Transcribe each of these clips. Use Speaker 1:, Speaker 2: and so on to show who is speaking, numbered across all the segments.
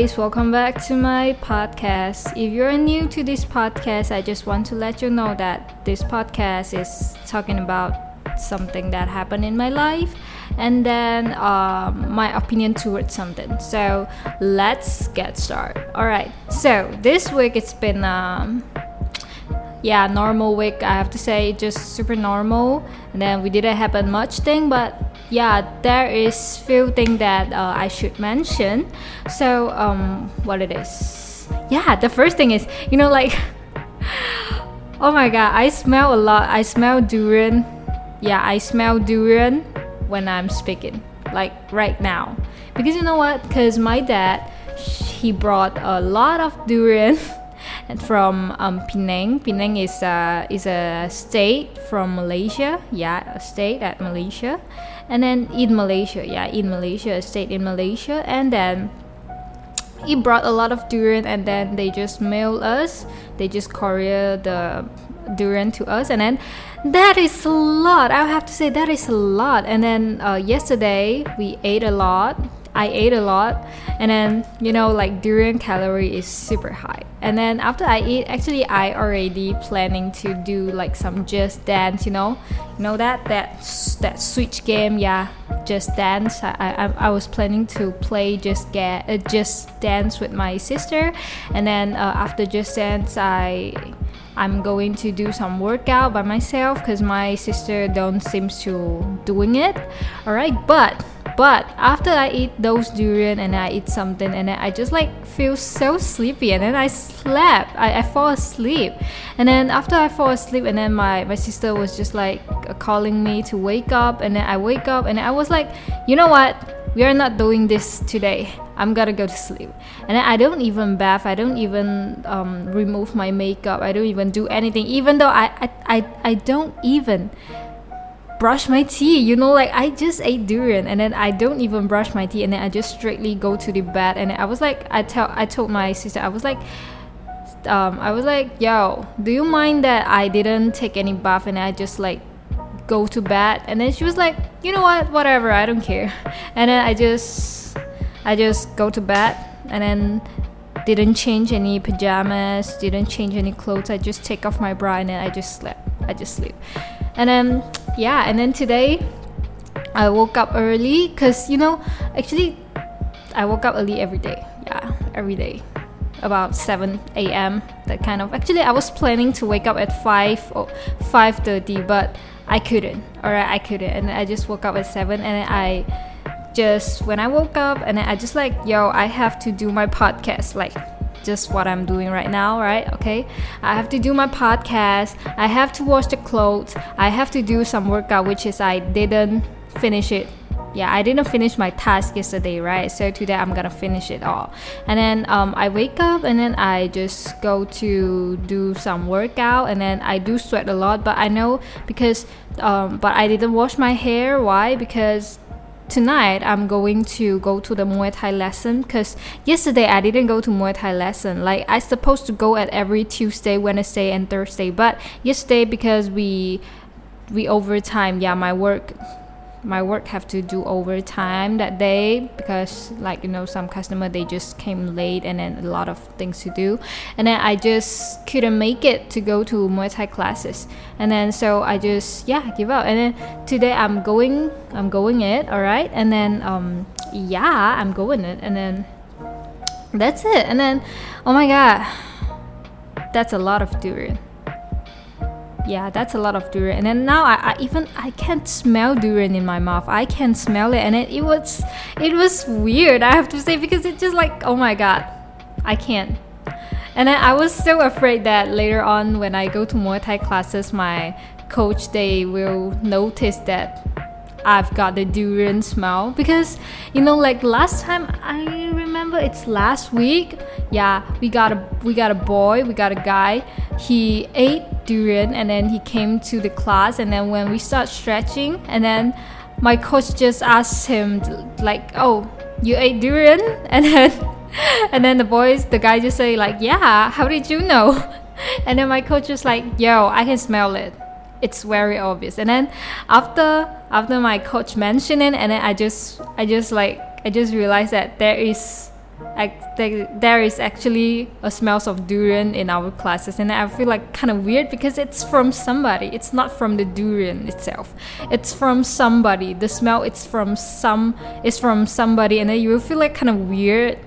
Speaker 1: guys, welcome back to my podcast. If you're new to this podcast, I just want to let you know that this podcast is talking about something that happened in my life and then um, my opinion towards something. So let's get started. All right. So this week it's been um, yeah normal week. I have to say just super normal. And then we didn't happen much thing, but yeah there is few things that uh, i should mention. So um what it is. Yeah the first thing is you know like oh my god i smell a lot. I smell durian. Yeah i smell durian when i'm speaking like right now. Because you know what? Because my dad he brought a lot of durian from um, Penang. Penang is a, is a state from Malaysia. Yeah, a state at Malaysia. And then in Malaysia, yeah, in Malaysia, a state in Malaysia. And then he brought a lot of durian and then they just mail us. They just courier the durian to us. And then that is a lot. I have to say that is a lot. And then uh, yesterday we ate a lot I ate a lot. And then you know like durian calorie is super high. And then after I eat actually I already planning to do like some just dance you know? You know that? That that switch game? Yeah just dance. I, I, I was planning to play just get uh, just dance with my sister. And then uh, after just dance I I'm going to do some workout by myself because my sister don't seems to doing it. All right but but after I eat those durian and I eat something and then I just like feel so sleepy and then I slept. I, I fall asleep. And then after I fall asleep and then my, my sister was just like calling me to wake up and then I wake up and I was like, you know what? We are not doing this today. I'm gonna go to sleep. And then I don't even bath. I don't even um, remove my makeup. I don't even do anything. Even though I, I, I, I don't even brush my teeth. You know, like I just ate durian and then I don't even brush my teeth and then I just straightly go to the bed and I was like I tell I told my sister I was like um, I was like, yo, do you mind that I didn't take any bath and I just like go to bed? And then she was like, you know what, whatever, I don't care. And then I just, I just go to bed and then didn't change any pajamas, didn't change any clothes. I just take off my bra and then I just slept. I just sleep. And then yeah, and then today I woke up early because you know actually I woke up early every day. Yeah, every day about 7 a.m. that kind of actually I was planning to wake up at 5 or 5:30 but I couldn't all right I couldn't and I just woke up at 7 and I just when I woke up and I just like yo I have to do my podcast like just what I'm doing right now, right? Okay. I have to do my podcast. I have to wash the clothes. I have to do some workout, which is I didn't finish it. Yeah, I didn't finish my task yesterday, right? So today I'm gonna finish it all. And then um, I wake up and then I just go to do some workout and then I do sweat a lot, but I know because um, but I didn't wash my hair. Why? Because tonight I'm going to go to the Muay Thai lesson because yesterday I didn't go to Muay Thai lesson. Like I supposed to go at every Tuesday, Wednesday, and Thursday, but yesterday because we we overtime, yeah, my work my work have to do overtime that day because like you know some customer they just came late and then a lot of things to do. And then i just couldn't make it to go to muay thai classes. And then so i just yeah give up. And then today i'm going i'm going it all right and then um yeah i'm going it. And then that's it. And then oh my god that's a lot of durian yeah that's a lot of durian. And then now I, I, even i can't smell durian in my mouth. I can smell it and it, it was it was weird i have to say because it's just like oh my god i can't. And then i was so afraid that later on when i go to muay thai classes my coach they will notice that I've got the durian smell. Because you know like last time I remember it's last week. Yeah we got a we got a boy we got a guy. He ate durian and then he came to the class. And then when we start stretching and then my coach just asked him like oh you ate durian? And then and then the boys the guy just say like yeah how did you know? And then my coach was like yo I can smell it it's very obvious. And then after after my coach mentioned it and then i just i just like i just realized that there is like there is actually a smells of durian in our classes. And i feel like kind of weird because it's from somebody. It's not from the durian itself. It's from somebody. The smell it's from some it's from somebody. And then you feel like kind of weird.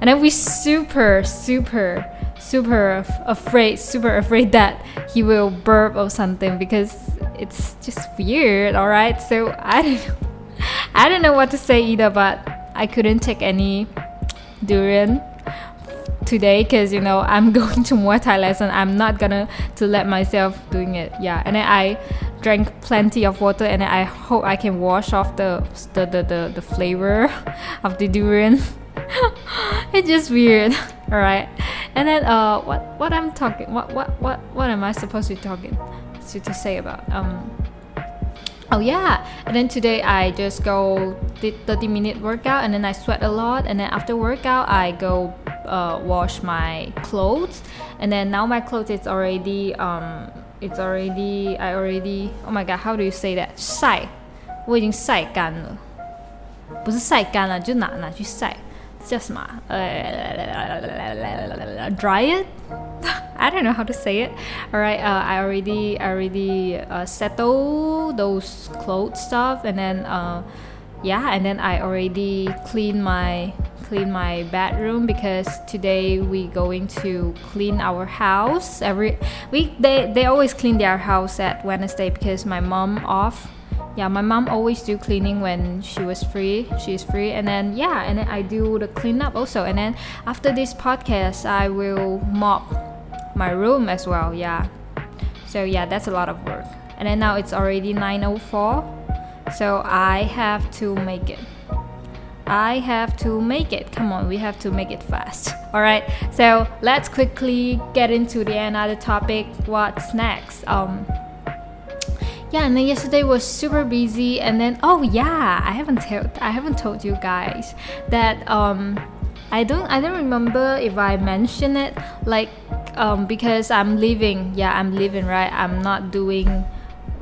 Speaker 1: And then we super super super afraid super afraid that he will burp or something because it's just weird all right so i don't know i don't know what to say either but i couldn't take any durian today because you know I'm going to Muay Thai lesson. I'm not gonna to let myself doing it. Yeah, and then I drank plenty of water, and I hope I can wash off the the the the, the flavor of the durian. it's just weird All right, and then uh, what what I'm talking what what what what am I supposed to be talking to to say about um Oh yeah, and then today I just go did 30 minute workout and then I sweat a lot and then after workout I go uh, wash my clothes and then now my clothes is already um it's already I already oh my god how do you say that 晒我已经晒干了，不是晒干了，就拿拿去晒。 just my uh. I don't know how to say it. All right, uh, I already I already uh, settle those clothes stuff, and then uh, yeah, and then I already clean my clean my bedroom because today we going to clean our house every week. They they always clean their house at Wednesday because my mom off yeah my mom always do cleaning when she was free she's free and then yeah and then i do the cleanup also and then after this podcast i will mop my room as well yeah so yeah that's a lot of work and then now it's already 904 so i have to make it I have to make it. Come on, we have to make it fast. All right. So let's quickly get into the another topic. What's next? Um, yeah and then yesterday was super busy and then oh yeah i haven't told i haven't told you guys that um i don't i don't remember if i mentioned it like um because i'm leaving. Yeah i'm leaving right? I'm not doing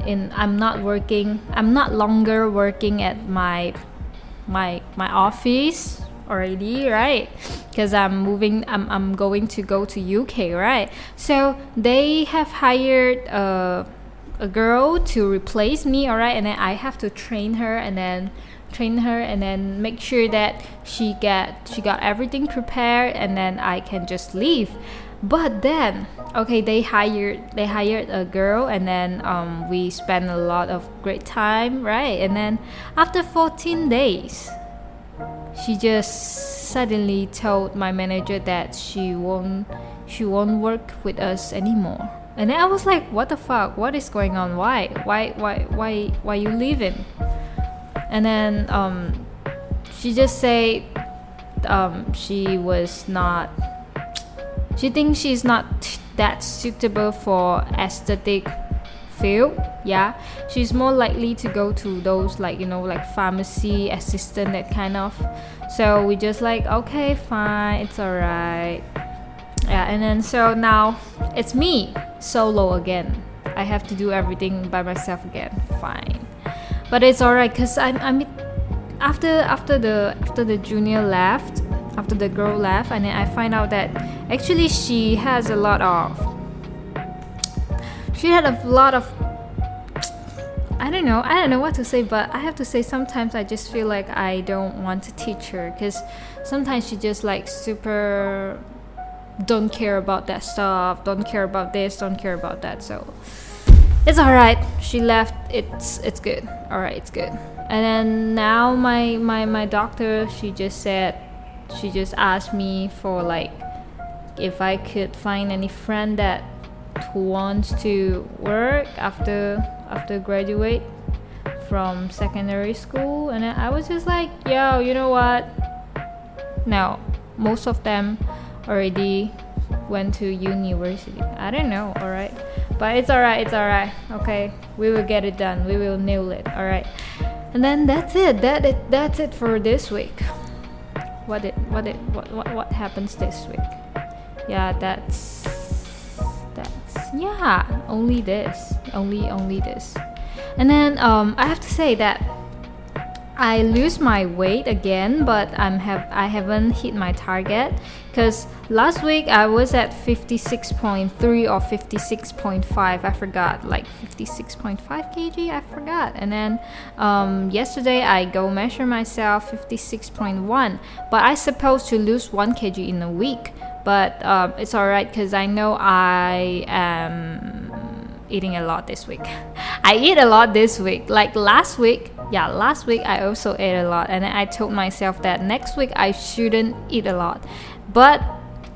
Speaker 1: in i'm not working i'm not longer working at my my my office already right? Because i'm moving I'm, I'm going to go to uk right? So they have hired uh a girl to replace me all right and then i have to train her and then train her and then make sure that she get she got everything prepared and then i can just leave. But then okay they hired they hired a girl and then um, we spent a lot of great time right? And then after 14 days she just suddenly told my manager that she won't she won't work with us anymore and then I was like, what the fuck? What is going on? Why? Why why why why you leaving? And then um she just say um she was not she thinks she's not that suitable for aesthetic field yeah she's more likely to go to those like you know like pharmacy assistant that kind of so we just like okay fine it's all right yeah and then so now it's me solo again i have to do everything by myself again fine but it's all right because i'm i'm after after the after the junior left after the girl left and then i find out that actually she has a lot of she had a lot of I don't know. I don't know what to say, but I have to say sometimes I just feel like I don't want to teach her because sometimes she just like super don't care about that stuff, don't care about this, don't care about that. So it's alright. She left. It's it's good. Alright, it's good. And then now my my my doctor, she just said, she just asked me for like if I could find any friend that who wants to work after after graduate from secondary school and I was just like yo you know what no most of them already went to university. I don't know, alright? But it's alright, it's alright. Okay, we will get it done. We will nail it, alright? And then that's it. That it that's it for this week. What it what it what what, what happens this week? Yeah, that's that's yeah, only this. Only only this. And then um I have to say that I lose my weight again, but I'm have I haven't hit my target because last week I was at 56.3 or 56.5. I forgot, like 56.5 kg. I forgot. And then um, yesterday I go measure myself 56.1, but I supposed to lose one kg in a week. But um, it's alright because I know I am eating a lot this week. I eat a lot this week. Like last week, yeah, last week I also ate a lot, and I told myself that next week I shouldn't eat a lot, but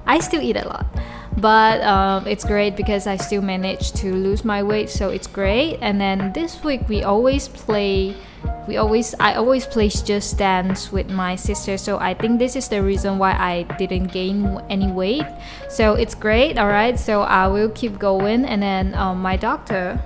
Speaker 1: I still eat a lot. But um, it's great because I still managed to lose my weight, so it's great. And then this week we always play we always I always play just dance with my sister so I think this is the reason why I didn't gain any weight. So it's great all right so I will keep going and then um, my doctor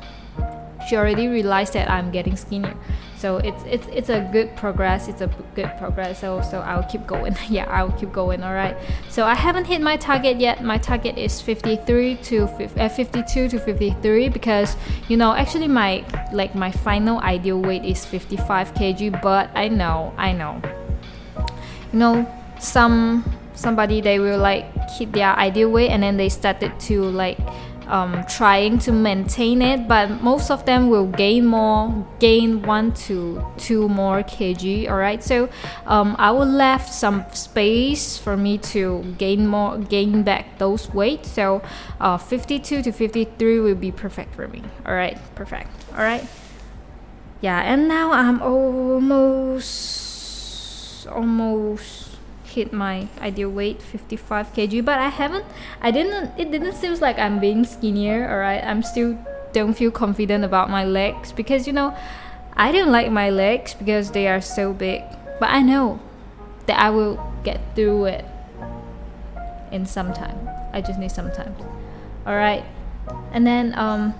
Speaker 1: she already realized that I'm getting skinnier so it's it's it's a good progress it's a good progress so so I'll keep going. Yeah I'll keep going all right so I haven't hit my target yet. My target is 53 to uh, 52 to 53 because you know actually my like my final ideal weight is 55 kg but I know I know. You know some somebody they will like hit their ideal weight and then they started to like um, trying to maintain it, but most of them will gain more, gain one to two more kg. All right, so um, I will left some space for me to gain more, gain back those weight. So uh, 52 to 53 will be perfect for me. All right, perfect. All right, yeah, and now I'm almost, almost hit my ideal weight 55 kg but i haven't i didn't it didn't seem like i'm being skinnier all right i'm still don't feel confident about my legs because you know i don't like my legs because they are so big but i know that i will get through it in some time. I just need some time. All right and then um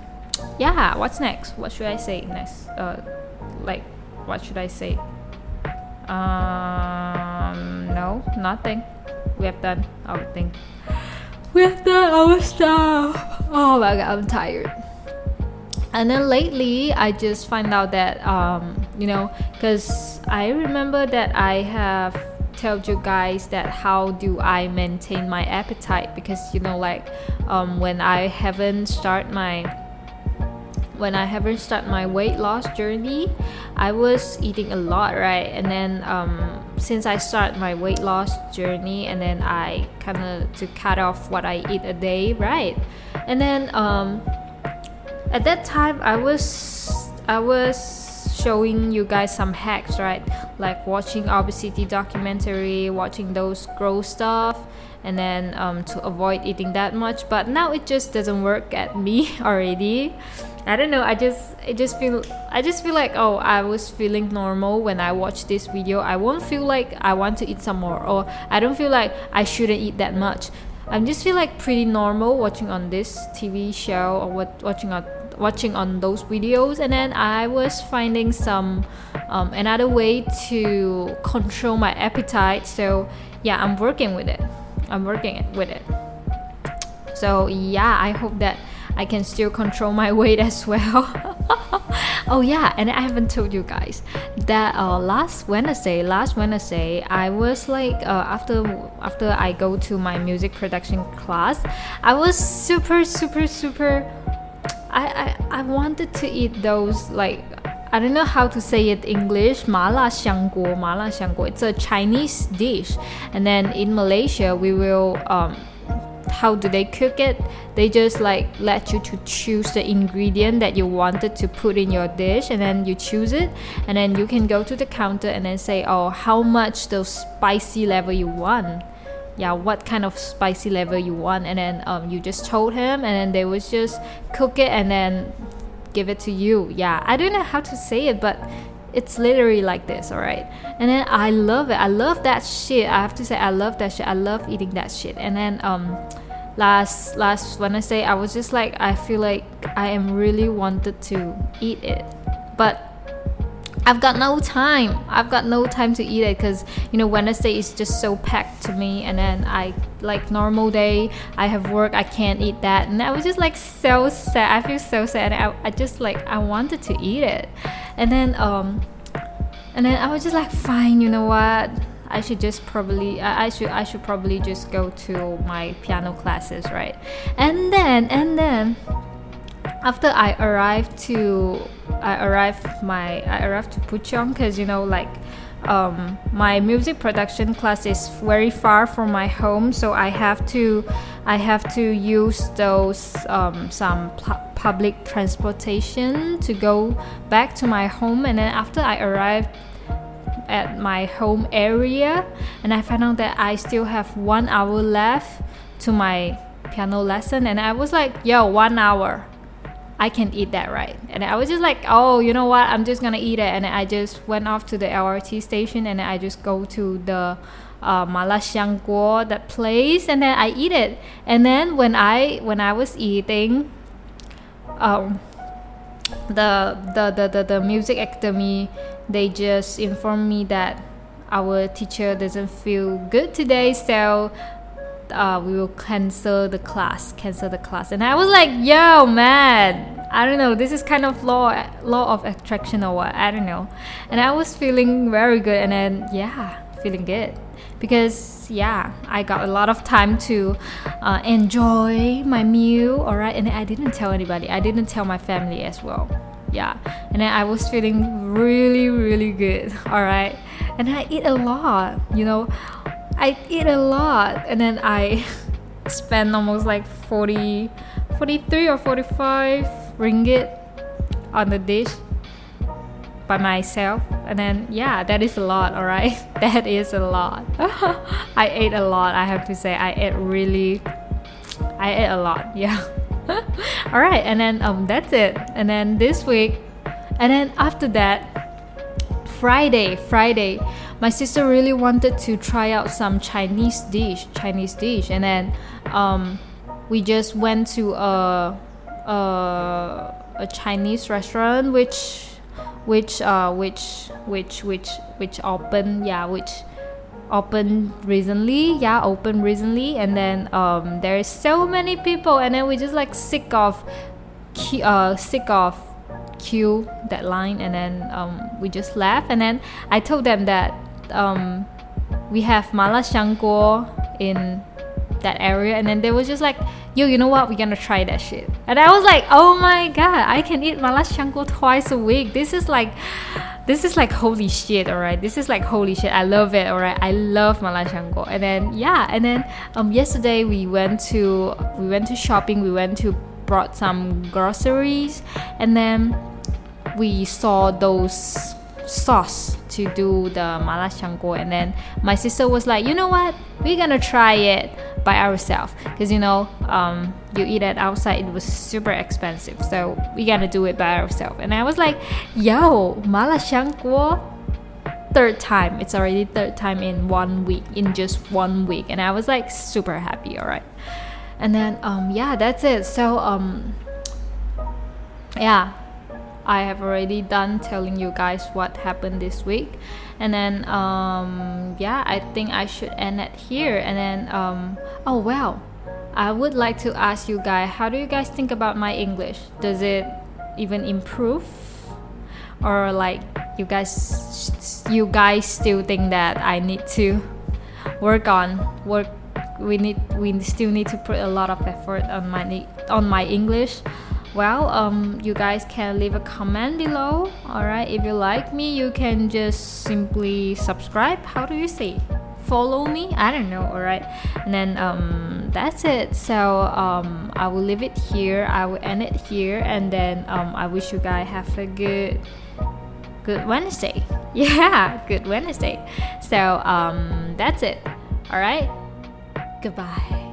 Speaker 1: yeah what's next? What should i say next? Uh like what should i say um, no, nothing. We have done our thing. We have done our stuff. Oh my god, I'm tired. And then lately, I just find out that um, you know, because I remember that I have told you guys that how do I maintain my appetite because you know like um, when I haven't start my when I haven't started my weight loss journey, I was eating a lot, right? And then um, since I started my weight loss journey, and then I kind of to cut off what I eat a day, right? And then um, at that time, I was I was showing you guys some hacks, right? Like watching obesity documentary, watching those gross stuff, and then um, to avoid eating that much. But now it just doesn't work at me already. I don't know. I just I just feel I just feel like oh I was feeling normal when I watched this video. I won't feel like I want to eat some more or I don't feel like I shouldn't eat that much. I just feel like pretty normal watching on this TV show or what watching on watching on those videos and then I was finding some um, another way to control my appetite. So yeah, I'm working with it. I'm working with it. So yeah, I hope that I can still control my weight as well. oh yeah, and I haven't told you guys that uh, last Wednesday, last Wednesday, I was like uh, after after I go to my music production class, I was super super super. I, I, I wanted to eat those like I don't know how to say it in English. 麻辣香锅,麻辣香锅. It's a Chinese dish, and then in Malaysia we will um how do they cook it they just like let you to choose the ingredient that you wanted to put in your dish and then you choose it and then you can go to the counter and then say oh how much the spicy level you want? Yeah what kind of spicy level you want? And then um, you just told him and then they would just cook it and then give it to you. Yeah i don't know how to say it but it's literally like this all right and then i love it. I love that shit. I have to say i love that shit. I love eating that shit. And then um last last Wednesday I was just like I feel like I am really wanted to eat it. But I've got no time. I've got no time to eat it because you know Wednesday is just so packed to me and then I like normal day I have work I can't eat that. And I was just like so sad. I feel so sad. I, I just like I wanted to eat it. And then um and then I was just like, fine, you know what? I should just probably I, I should I should probably just go to my piano classes, right? And then and then after I arrived to I arrived my I arrived to Puchong because you know like um, my music production class is very far from my home, so I have to I have to use those um, some pu- public transportation to go back to my home. And then after I arrived at my home area, and I found out that I still have one hour left to my piano lesson, and I was like, "Yo, one hour." I can eat that right. And I was just like, oh, you know what? I'm just gonna eat it. And I just went off to the LRT station and I just go to the uh, Guo, that place, and then I eat it. And then when I when I was eating, um, the, the the the the music academy, they just informed me that our teacher doesn't feel good today, so uh, we will cancel the class, cancel the class. And I was like, yo, man, I don't know, this is kind of law, law of attraction or what, I don't know. And I was feeling very good, and then yeah, feeling good because yeah, I got a lot of time to uh, enjoy my meal. All right, and I didn't tell anybody. I didn't tell my family as well. Yeah, and then I was feeling really, really good. All right, and I eat a lot. You know I eat a lot and then I spend almost like 40 43 or 45 ringgit on the dish by myself. And then yeah that is a lot all right? That is a lot. I ate a lot i have to say. I ate really i ate a lot yeah. All right and then um that's it. And then this week and then after that friday friday. My sister really wanted to try out some Chinese dish, Chinese dish, and then um, we just went to a, a a Chinese restaurant which which uh which which which which opened yeah which opened recently yeah opened recently. And then um there's so many people. And then we just like sick of uh sick of queue that line and then um, we just left. And then I told them that um, we have Mala in that area. And then they were just like yo you know what? We're gonna try that shit. And I was like oh my god I can eat Mala twice a week. This is like this is like holy shit alright? This is like holy shit. I love it alright? I love Mala Guo and then yeah and then um yesterday we went to we went to shopping. We went to brought some groceries. And then we saw those sauce to do the mala guo and then my sister was like you know what? We're gonna try it by ourselves. Because you know um, you eat it outside it was super expensive so we gotta do it by ourselves. And i was like yo mala guo third time. It's already third time in one week in just one week. And i was like super happy all right. And then um yeah that's it. So um yeah I have already done telling you guys what happened this week. And then, um, yeah, I think I should end it here. And then, um, oh, well, I would like to ask you guys how do you guys think about my English? Does it even improve? Or like you guys you guys still think that I need to work on work we need we still need to put a lot of effort on my on my English well um, you guys can leave a comment below. All right if you like me you can just simply subscribe. How do you say? Follow me? I don't know all right and then um, that's it. So um, i will leave it here. I will end it here. And then um, i wish you guys have a good good wednesday. Yeah good wednesday. So um, that's it. All right goodbye